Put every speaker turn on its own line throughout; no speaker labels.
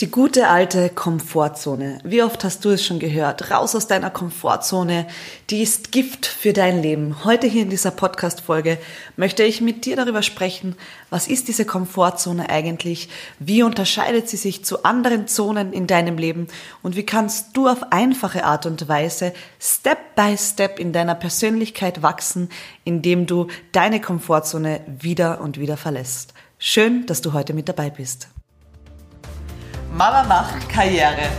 Die gute alte Komfortzone. Wie oft hast du es schon gehört? Raus aus deiner Komfortzone. Die ist Gift für dein Leben. Heute hier in dieser Podcast-Folge möchte ich mit dir darüber sprechen. Was ist diese Komfortzone eigentlich? Wie unterscheidet sie sich zu anderen Zonen in deinem Leben? Und wie kannst du auf einfache Art und Weise Step by Step in deiner Persönlichkeit wachsen, indem du deine Komfortzone wieder und wieder verlässt? Schön, dass du heute mit dabei bist. Mama macht Karriere.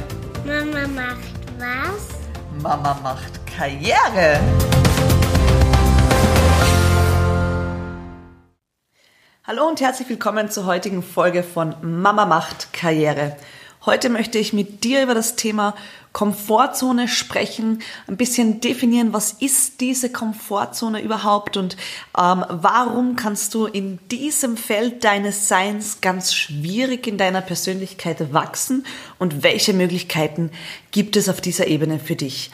Mama macht was?
Mama macht Karriere. Hallo und herzlich willkommen zur heutigen Folge von Mama macht Karriere. Heute möchte ich mit dir über das Thema Komfortzone sprechen, ein bisschen definieren, was ist diese Komfortzone überhaupt und ähm, warum kannst du in diesem Feld deines Seins ganz schwierig in deiner Persönlichkeit wachsen und welche Möglichkeiten gibt es auf dieser Ebene für dich.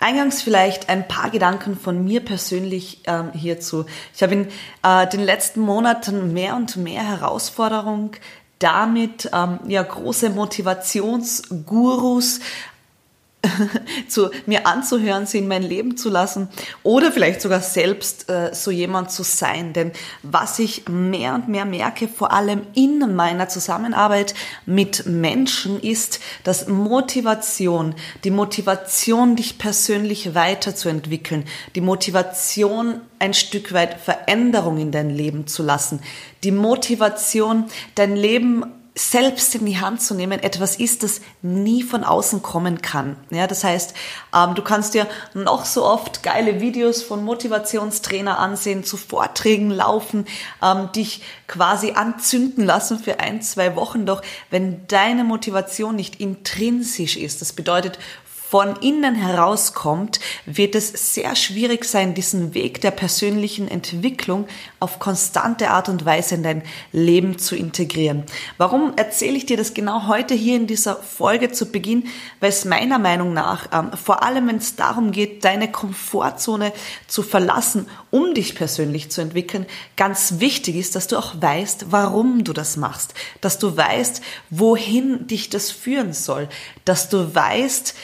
Eingangs vielleicht ein paar Gedanken von mir persönlich ähm, hierzu. Ich habe in äh, den letzten Monaten mehr und mehr Herausforderung damit ähm, ja große Motivationsgurus zu mir anzuhören, sie in mein Leben zu lassen oder vielleicht sogar selbst äh, so jemand zu sein. Denn was ich mehr und mehr merke, vor allem in meiner Zusammenarbeit mit Menschen, ist, dass Motivation, die Motivation, dich persönlich weiterzuentwickeln, die Motivation, ein Stück weit Veränderung in dein Leben zu lassen, die Motivation, dein Leben selbst in die Hand zu nehmen, etwas ist, das nie von außen kommen kann. Ja, das heißt, ähm, du kannst dir noch so oft geile Videos von Motivationstrainer ansehen, zu Vorträgen laufen, ähm, dich quasi anzünden lassen für ein, zwei Wochen. Doch wenn deine Motivation nicht intrinsisch ist, das bedeutet von innen herauskommt, wird es sehr schwierig sein, diesen Weg der persönlichen Entwicklung auf konstante Art und Weise in dein Leben zu integrieren. Warum erzähle ich dir das genau heute hier in dieser Folge zu Beginn? Weil es meiner Meinung nach, ähm, vor allem wenn es darum geht, deine Komfortzone zu verlassen, um dich persönlich zu entwickeln, ganz wichtig ist, dass du auch weißt, warum du das machst, dass du weißt, wohin dich das führen soll, dass du weißt,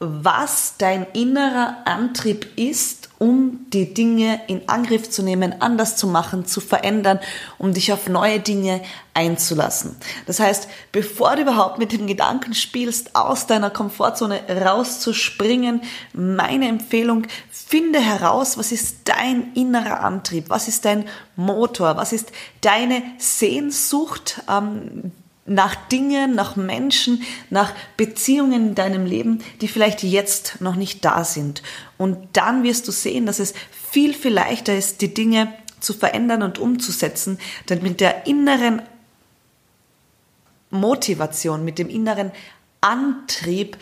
was dein innerer Antrieb ist, um die Dinge in Angriff zu nehmen, anders zu machen, zu verändern, um dich auf neue Dinge einzulassen. Das heißt, bevor du überhaupt mit dem Gedanken spielst, aus deiner Komfortzone rauszuspringen, meine Empfehlung, finde heraus, was ist dein innerer Antrieb, was ist dein Motor, was ist deine Sehnsucht, ähm, nach Dingen, nach Menschen, nach Beziehungen in deinem Leben, die vielleicht jetzt noch nicht da sind. Und dann wirst du sehen, dass es viel, viel leichter ist, die Dinge zu verändern und umzusetzen, denn mit der inneren Motivation, mit dem inneren Antrieb,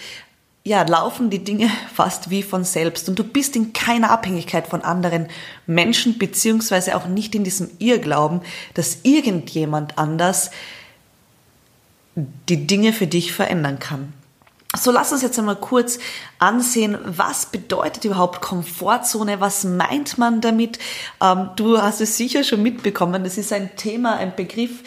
ja, laufen die Dinge fast wie von selbst und du bist in keiner Abhängigkeit von anderen Menschen, beziehungsweise auch nicht in diesem Irrglauben, dass irgendjemand anders die Dinge für dich verändern kann. So lass uns jetzt einmal kurz ansehen, was bedeutet überhaupt Komfortzone, was meint man damit? Ähm, du hast es sicher schon mitbekommen, das ist ein Thema, ein Begriff,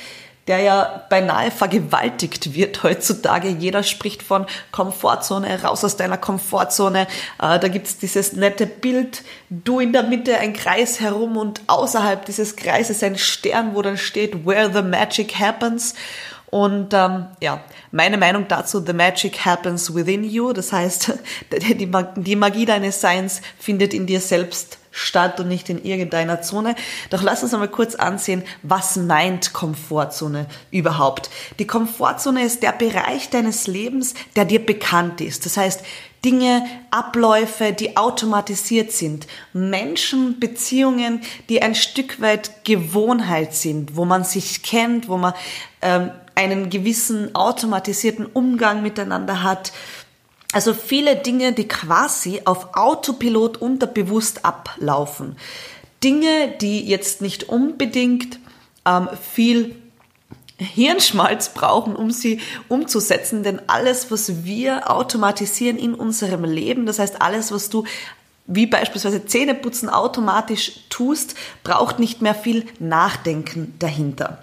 der ja beinahe vergewaltigt wird heutzutage. Jeder spricht von Komfortzone, raus aus deiner Komfortzone. Äh, da gibt's dieses nette Bild, du in der Mitte, ein Kreis herum und außerhalb dieses Kreises ein Stern, wo dann steht, where the magic happens. Und ähm, ja, meine Meinung dazu, the magic happens within you. Das heißt, die Magie deines Seins findet in dir selbst statt und nicht in irgendeiner Zone. Doch lass uns einmal kurz ansehen, was meint Komfortzone überhaupt. Die Komfortzone ist der Bereich deines Lebens, der dir bekannt ist. Das heißt, Dinge, Abläufe, die automatisiert sind. Menschen, Beziehungen, die ein Stück weit Gewohnheit sind, wo man sich kennt, wo man ähm, einen gewissen automatisierten Umgang miteinander hat. Also viele Dinge, die quasi auf Autopilot unterbewusst ablaufen. Dinge, die jetzt nicht unbedingt ähm, viel Hirnschmalz brauchen, um sie umzusetzen, denn alles, was wir automatisieren in unserem Leben, das heißt alles, was du wie beispielsweise Zähneputzen automatisch tust, braucht nicht mehr viel Nachdenken dahinter.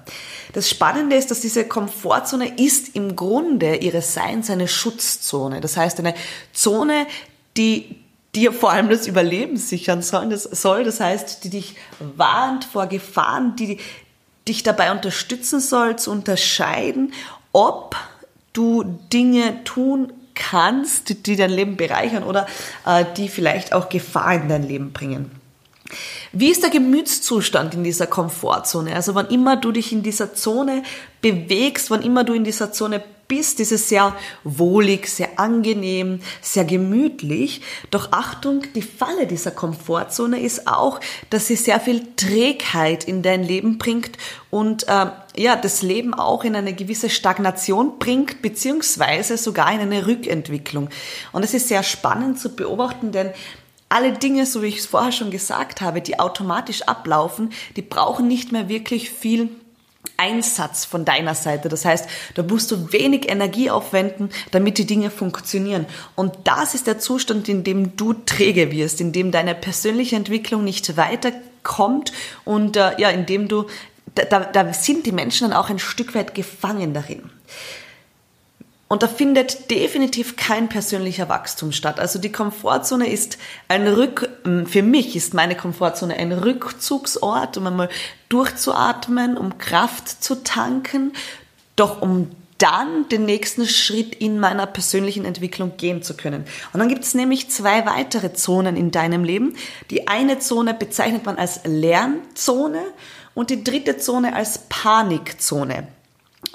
Das Spannende ist, dass diese Komfortzone ist im Grunde ihres Seins eine Schutzzone. Das heißt, eine Zone, die dir vor allem das Überleben sichern soll. Das, soll. das heißt, die dich warnt vor Gefahren, die dich dabei unterstützen soll, zu unterscheiden, ob du Dinge tun kannst, die dein Leben bereichern oder äh, die vielleicht auch Gefahr in dein Leben bringen. Wie ist der Gemütszustand in dieser Komfortzone? Also wann immer du dich in dieser Zone bewegst, wann immer du in dieser Zone bist, ist es sehr wohlig, sehr angenehm, sehr gemütlich. Doch Achtung, die Falle dieser Komfortzone ist auch, dass sie sehr viel Trägheit in dein Leben bringt und äh, ja, das Leben auch in eine gewisse Stagnation bringt, beziehungsweise sogar in eine Rückentwicklung. Und es ist sehr spannend zu beobachten, denn alle Dinge, so wie ich es vorher schon gesagt habe, die automatisch ablaufen, die brauchen nicht mehr wirklich viel Einsatz von deiner Seite. Das heißt, da musst du wenig Energie aufwenden, damit die Dinge funktionieren. Und das ist der Zustand, in dem du träge wirst, in dem deine persönliche Entwicklung nicht weiterkommt und äh, ja, in dem du, da, da sind die Menschen dann auch ein Stück weit gefangen darin. Und da findet definitiv kein persönlicher Wachstum statt. Also die Komfortzone ist ein Rück, ähm, für mich ist meine Komfortzone ein Rückzugsort, um einmal durchzuatmen, um Kraft zu tanken, doch um dann den nächsten Schritt in meiner persönlichen Entwicklung gehen zu können. Und dann gibt es nämlich zwei weitere Zonen in deinem Leben. Die eine Zone bezeichnet man als Lernzone und die dritte Zone als Panikzone.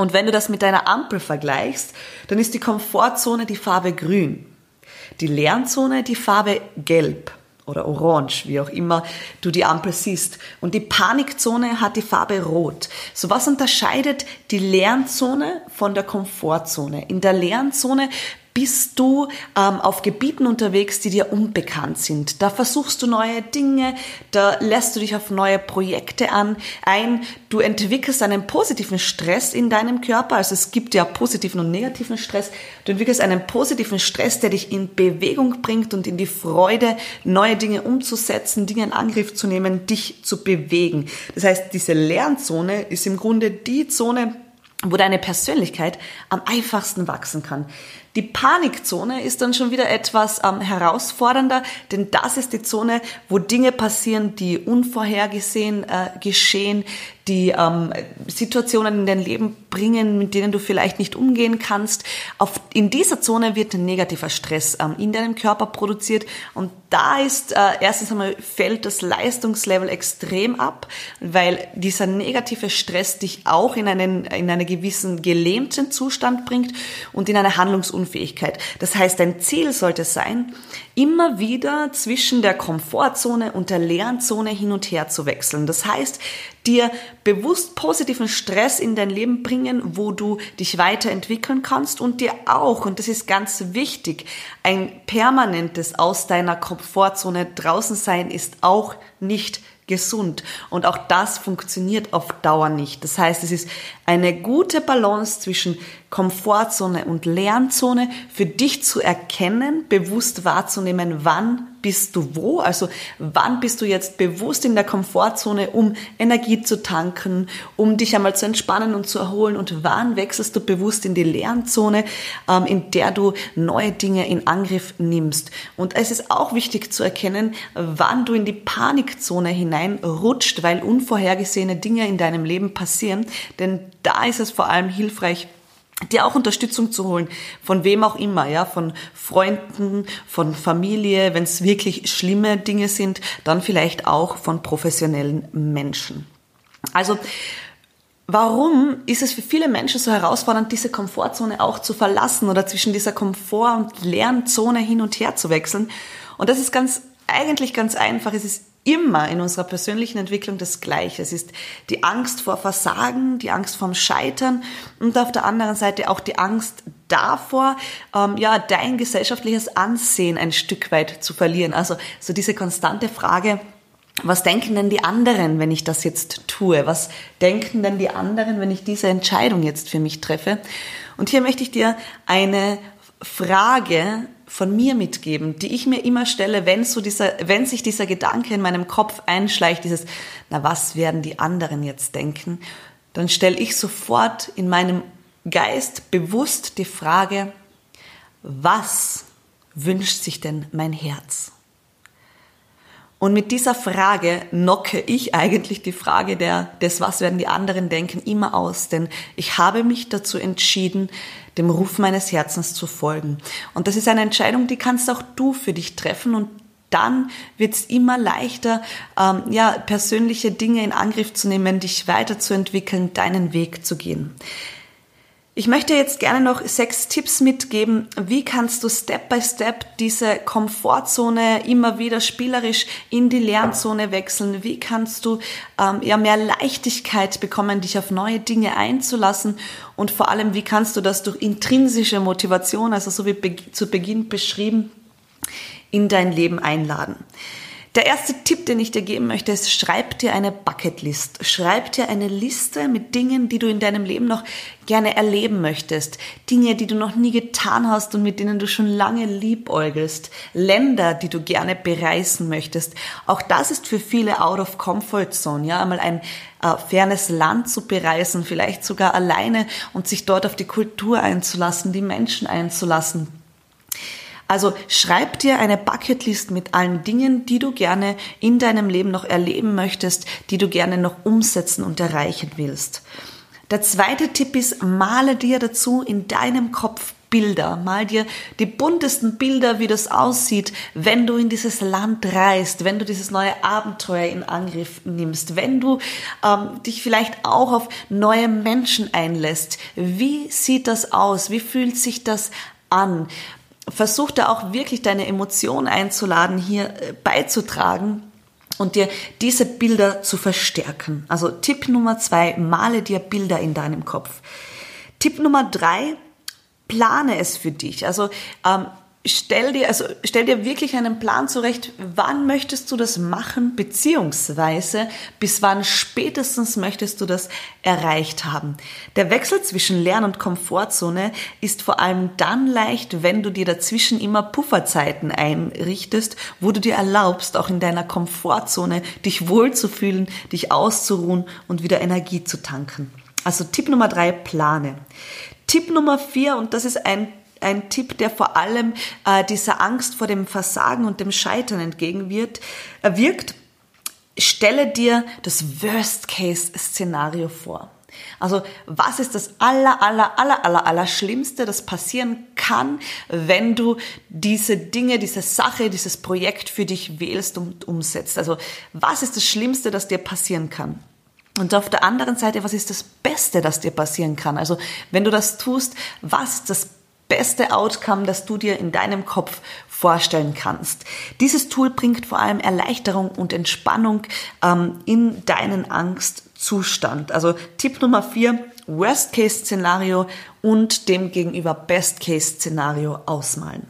Und wenn du das mit deiner Ampel vergleichst, dann ist die Komfortzone die Farbe grün, die Lernzone die Farbe gelb oder orange, wie auch immer du die Ampel siehst. Und die Panikzone hat die Farbe rot. So was unterscheidet die Lernzone von der Komfortzone? In der Lernzone bist du ähm, auf Gebieten unterwegs, die dir unbekannt sind. Da versuchst du neue Dinge, da lässt du dich auf neue Projekte an, ein. Du entwickelst einen positiven Stress in deinem Körper. Also es gibt ja positiven und negativen Stress. Du entwickelst einen positiven Stress, der dich in Bewegung bringt und in die Freude, neue Dinge umzusetzen, Dinge in Angriff zu nehmen, dich zu bewegen. Das heißt, diese Lernzone ist im Grunde die Zone, wo deine Persönlichkeit am einfachsten wachsen kann. Die Panikzone ist dann schon wieder etwas ähm, herausfordernder, denn das ist die Zone, wo Dinge passieren, die unvorhergesehen äh, geschehen, die ähm, Situationen in dein Leben bringen, mit denen du vielleicht nicht umgehen kannst. Auf, in dieser Zone wird ein negativer Stress ähm, in deinem Körper produziert und da ist äh, erstens einmal fällt das Leistungslevel extrem ab, weil dieser negative Stress dich auch in einen in einen gewissen gelähmten Zustand bringt und in eine Handlungsunfähigkeit. Das heißt, dein Ziel sollte sein, immer wieder zwischen der Komfortzone und der Lernzone hin und her zu wechseln. Das heißt, dir bewusst positiven Stress in dein Leben bringen, wo du dich weiterentwickeln kannst und dir auch, und das ist ganz wichtig, ein permanentes aus deiner Komfortzone draußen sein ist auch nicht gesund. Und auch das funktioniert auf Dauer nicht. Das heißt, es ist eine gute Balance zwischen Komfortzone und Lernzone für dich zu erkennen, bewusst wahrzunehmen, wann bist du wo? Also wann bist du jetzt bewusst in der Komfortzone, um Energie zu tanken, um dich einmal zu entspannen und zu erholen? Und wann wechselst du bewusst in die Lernzone, ähm, in der du neue Dinge in Angriff nimmst? Und es ist auch wichtig zu erkennen, wann du in die Panikzone hineinrutscht, weil unvorhergesehene Dinge in deinem Leben passieren. Denn da ist es vor allem hilfreich, dir auch Unterstützung zu holen, von wem auch immer, ja, von Freunden, von Familie, wenn es wirklich schlimme Dinge sind, dann vielleicht auch von professionellen Menschen. Also Warum ist es für viele Menschen so herausfordernd, diese Komfortzone auch zu verlassen oder zwischen dieser Komfort- und Lernzone hin und her zu wechseln? Und das ist ganz, eigentlich ganz einfach. Es ist immer in unserer persönlichen Entwicklung das Gleiche. Es ist die Angst vor Versagen, die Angst vorm Scheitern und auf der anderen Seite auch die Angst davor, ähm, ja, dein gesellschaftliches Ansehen ein Stück weit zu verlieren. Also so diese konstante Frage, was denken denn die anderen, wenn ich das jetzt tue? Was denken denn die anderen, wenn ich diese Entscheidung jetzt für mich treffe? Und hier möchte ich dir eine Frage von mir mitgeben, die ich mir immer stelle, wenn so dieser, wenn sich dieser Gedanke in meinem Kopf einschleicht, dieses, na was werden die anderen jetzt denken, dann stelle ich sofort in meinem Geist bewusst die Frage, was wünscht sich denn mein Herz? Und mit dieser Frage knocke ich eigentlich die Frage der, des, was werden die anderen denken, immer aus. Denn ich habe mich dazu entschieden, dem Ruf meines Herzens zu folgen. Und das ist eine Entscheidung, die kannst auch du für dich treffen und dann wird es immer leichter, ähm, ja, persönliche Dinge in Angriff zu nehmen, dich weiterzuentwickeln, deinen Weg zu gehen. Ich möchte jetzt gerne noch sechs Tipps mitgeben, wie kannst du Step by Step diese Komfortzone immer wieder spielerisch in die Lernzone wechseln? Wie kannst du ähm, ja mehr Leichtigkeit bekommen, dich auf neue Dinge einzulassen? Und vor allem, wie kannst du das durch intrinsische Motivation, also so wie zu Beginn beschrieben, in dein Leben einladen? Der erste Tipp, den ich dir geben möchte, ist, schreib dir eine Bucketlist. Schreib dir eine Liste mit Dingen, die du in deinem Leben noch gerne erleben möchtest. Dinge, die du noch nie getan hast und mit denen du schon lange liebäugelst. Länder, die du gerne bereisen möchtest. Auch das ist für viele out of comfort zone. Ja, einmal ein äh, fernes Land zu bereisen, vielleicht sogar alleine und sich dort auf die Kultur einzulassen, die Menschen einzulassen also schreib dir eine Bucketlist mit allen Dingen, die du gerne in deinem Leben noch erleben möchtest, die du gerne noch umsetzen und erreichen willst. Der zweite Tipp ist, male dir dazu in deinem Kopf Bilder. Mal dir die buntesten Bilder, wie das aussieht, wenn du in dieses Land reist, wenn du dieses neue Abenteuer in Angriff nimmst, wenn du ähm, dich vielleicht auch auf neue Menschen einlässt. Wie sieht das aus? Wie fühlt sich das an? Versuch da auch wirklich deine Emotionen einzuladen, hier äh, beizutragen und dir diese Bilder zu verstärken. Also Tipp Nummer zwei, male dir Bilder in deinem Kopf. Tipp Nummer drei, plane es für dich. Also ähm, stell dir, also stell dir wirklich einen Plan zurecht, wann möchtest du das machen, beziehungsweise bis wann spätestens möchtest du das erreicht haben. Der Wechsel zwischen Lern- und Komfortzone ist vor allem dann leicht, wenn du dir dazwischen immer Pufferzeiten einrichtest, wo du dir erlaubst, auch in deiner Komfortzone dich wohlzufühlen, dich auszuruhen und wieder Energie zu tanken. Also Tipp Nummer drei, plane. Tipp Nummer vier, und das ist ein ein Tipp, der vor allem äh, dieser Angst vor dem Versagen und dem Scheitern entgegenwirkt. Äh, wirkt. Stelle dir das Worst-Case-Szenario vor. Also was ist das aller, aller, aller, aller, aller Schlimmste, das passieren kann, wenn du diese Dinge, diese Sache, dieses Projekt für dich wählst und umsetzt? Also was ist das Schlimmste, das dir passieren kann? Und auf der anderen Seite, was ist das Beste, das dir passieren kann? Also wenn du das tust, was ist das beste Outcome, das du dir in deinem Kopf vorstellen kannst. Dieses Tool bringt vor allem Erleichterung und Entspannung ähm, in deinen Angstzustand. Also Tipp Nummer vier, Worst-Case-Szenario und dem gegenüber Best-Case-Szenario ausmalen.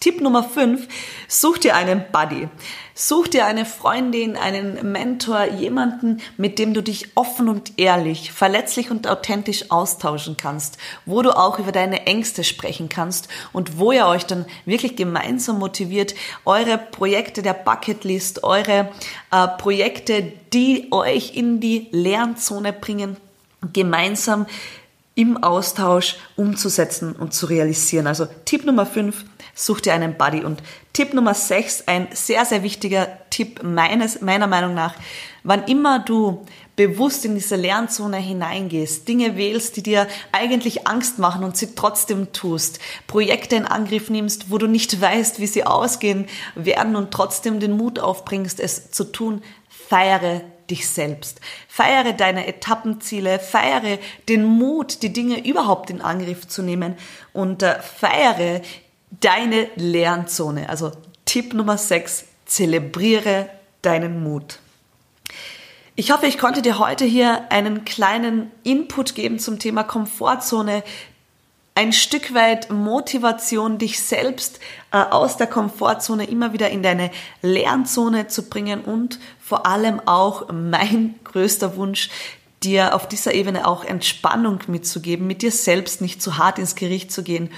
Tipp Nummer 5, such dir einen Buddy. Such dir eine Freundin, einen Mentor, jemanden, mit dem du dich offen und ehrlich, verletzlich und authentisch austauschen kannst, wo du auch über deine Ängste sprechen kannst und wo ihr euch dann wirklich gemeinsam motiviert, eure Projekte der Bucketlist, eure äh, Projekte, die euch in die Lernzone bringen, gemeinsam im Austausch umzusetzen und zu realisieren. Also Tipp Nummer 5, such dir einen Buddy. Und Tipp Nummer 6, ein sehr, sehr wichtiger Tipp meines, meiner Meinung nach, wann immer du bewusst in diese Lernzone hineingehst, Dinge wählst, die dir eigentlich Angst machen und sie trotzdem tust, Projekte in Angriff nimmst, wo du nicht weißt, wie sie ausgehen werden und trotzdem den Mut aufbringst, es zu tun, feiere dich selbst. Feiere deine Etappenziele, feiere den Mut, die Dinge überhaupt in Angriff zu nehmen und äh, feiere deine Lernzone. Also Tipp Nummer 6, zelebriere deinen Mut. Ich hoffe, ich konnte dir heute hier einen kleinen Input geben zum Thema Komfortzone, ein Stück weit Motivation, dich selbst äh, aus der Komfortzone immer wieder in deine Lernzone zu bringen und vor allem auch mein größter Wunsch, dir auf dieser Ebene auch Entspannung mitzugeben, mit dir selbst nicht zu hart ins Gericht zu gehen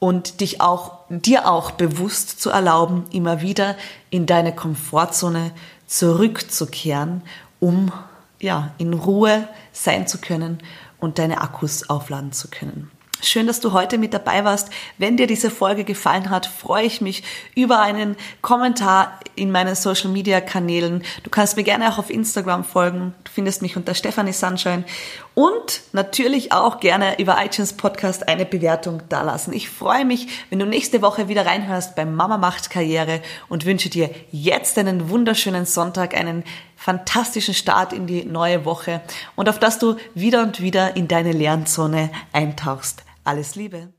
und dich auch, dir auch bewusst zu erlauben, immer wieder in deine Komfortzone zurückzukehren, um ja, in Ruhe sein zu können und deine Akkus aufladen zu können. Schön, dass du heute mit dabei warst. Wenn dir diese Folge gefallen hat, freue ich mich über einen Kommentar in meinen Social Media Kanälen. Du kannst mir gerne auch auf Instagram folgen. Du findest mich unter Stephanie Sunshine und natürlich auch gerne über iTunes Podcast eine Bewertung dalassen. Ich freue mich, wenn du nächste Woche wieder reinhörst beim Mama macht Karriere und wünsche dir jetzt einen wunderschönen Sonntag, einen fantastischen Start in die neue Woche und auf dass du wieder und wieder in deine Lernzone eintauchst. Alles Liebe.